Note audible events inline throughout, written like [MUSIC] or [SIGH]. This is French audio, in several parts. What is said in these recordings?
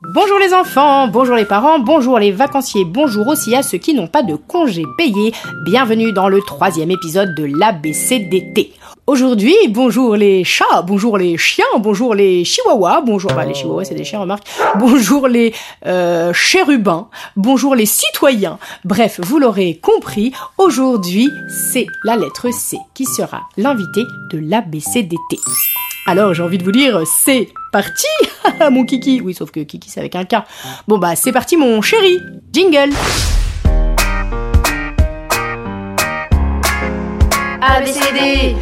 Bonjour les enfants, bonjour les parents, bonjour les vacanciers, bonjour aussi à ceux qui n'ont pas de congés payés. Bienvenue dans le troisième épisode de l'ABCDT. Aujourd'hui, bonjour les chats, bonjour les chiens, bonjour les chihuahuas, bonjour, bah les chihuahuas c'est des chiens remarque, bonjour les euh, chérubins, bonjour les citoyens. Bref, vous l'aurez compris, aujourd'hui c'est la lettre C qui sera l'invité de l'ABCDT. Alors j'ai envie de vous dire, c'est parti [LAUGHS] mon kiki. Oui, sauf que kiki c'est avec un K. Bon bah c'est parti mon chéri. Jingle. ABCD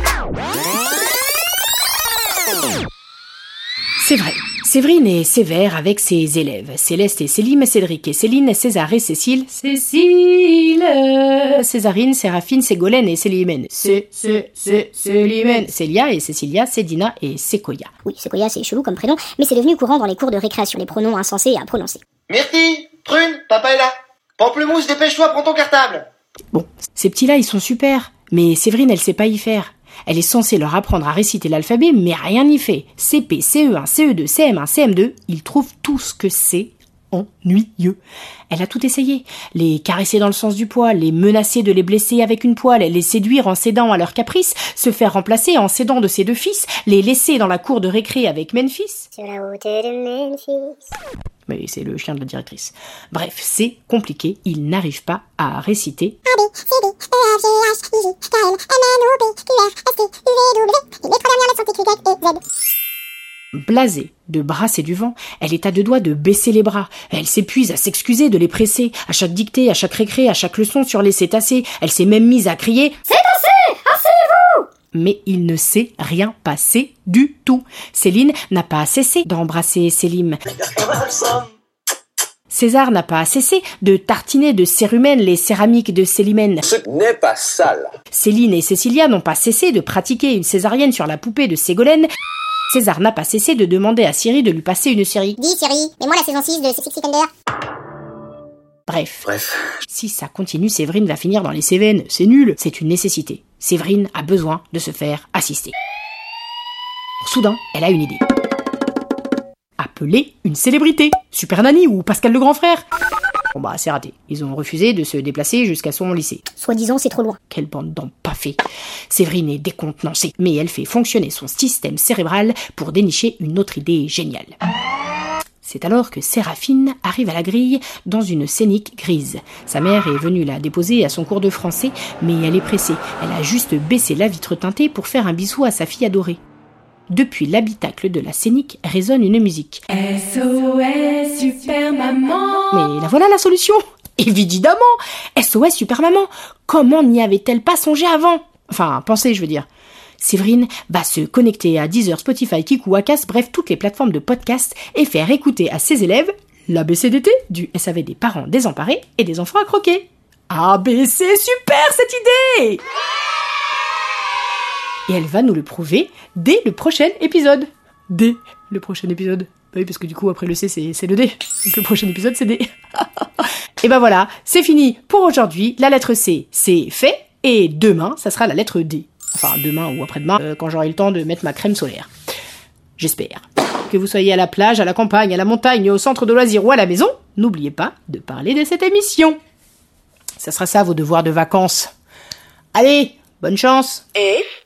C'est vrai, Séverine est sévère avec ses élèves. Céleste et Célim, Cédric et Céline, César et Cécile. Cécile Césarine, Séraphine, Ségolène et Célimène. Cé, cé, cé, Célimène. Célia et Cécilia, Cédina et Séquoia. Oui, Sequoia, c'est chelou comme prénom, mais c'est devenu courant dans les cours de récréation, les pronoms insensés à prononcer. Myrtille, Prune, papa est là. Pamplemousse, dépêche-toi, prends ton cartable. Bon, ces petits-là, ils sont super. Mais Séverine, elle sait pas y faire. Elle est censée leur apprendre à réciter l'alphabet, mais rien n'y fait. CP, CE1, CE2, CM1, CM2, ils trouvent tout ce que c'est ennuyeux. Elle a tout essayé. Les caresser dans le sens du poil, les menacer de les blesser avec une poêle, les séduire en cédant à leurs caprices, se faire remplacer en cédant de ses deux fils, les laisser dans la cour de récré avec Memphis. Sur la route de Memphis. Mais c'est le chien de la directrice. Bref, c'est compliqué, ils n'arrivent pas à réciter A, B, C, D, E, F, G, H, I, J, K, Blasée de brasser du vent, elle est à deux doigts de baisser les bras. Elle s'épuise à s'excuser de les presser. À chaque dictée, à chaque récré, à chaque leçon sur les cétacés, elle s'est même mise à crier C'est assez Asseyez-vous Mais il ne s'est rien passé du tout. Céline n'a pas cessé d'embrasser Célim. César n'a pas cessé de tartiner de cérumen les céramiques de Célimène. Ce n'est pas sale. Céline et Cécilia n'ont pas cessé de pratiquer une césarienne sur la poupée de Ségolène. César n'a pas cessé de demander à Siri de lui passer une série. Dis Siri, mets-moi la saison 6 de Six Feet Under. Bref, Bref, si ça continue, Séverine va finir dans les Cévennes. C'est nul, c'est une nécessité. Séverine a besoin de se faire assister. Soudain, elle a une idée. Appeler une célébrité. Super Nanny ou Pascal le grand frère. Bon bah c'est raté. Ils ont refusé de se déplacer jusqu'à son lycée. Soi-disant, c'est trop loin. Quelle bande d'empaffés. Séverine est décontenancée, mais elle fait fonctionner son système cérébral pour dénicher une autre idée géniale. C'est alors que Séraphine arrive à la grille dans une scénique grise. Sa mère est venue la déposer à son cours de français, mais elle est pressée. Elle a juste baissé la vitre teintée pour faire un bisou à sa fille adorée. Depuis l'habitacle de la scénique résonne une musique. SOS Super Maman Mais la voilà la solution Évidemment SOS Super Maman Comment n'y avait-elle pas songé avant? Enfin, pensé, je veux dire. Séverine va se connecter à Deezer, Spotify, Kiku, Acast, bref, toutes les plateformes de podcast et faire écouter à ses élèves l'ABCDT du SAV des parents désemparés et des enfants à croquer. ABC, super cette idée Et elle va nous le prouver dès le prochain épisode. Dès le prochain épisode. Bah oui, parce que du coup, après le C, c'est le D. Donc le prochain épisode, c'est D. [LAUGHS] et ben voilà, c'est fini pour aujourd'hui. La lettre C, c'est fait. Et demain, ça sera la lettre D. Enfin, demain ou après-demain, euh, quand j'aurai le temps de mettre ma crème solaire. J'espère. Que vous soyez à la plage, à la campagne, à la montagne, au centre de loisirs ou à la maison, n'oubliez pas de parler de cette émission. Ça sera ça, vos devoirs de vacances. Allez, bonne chance F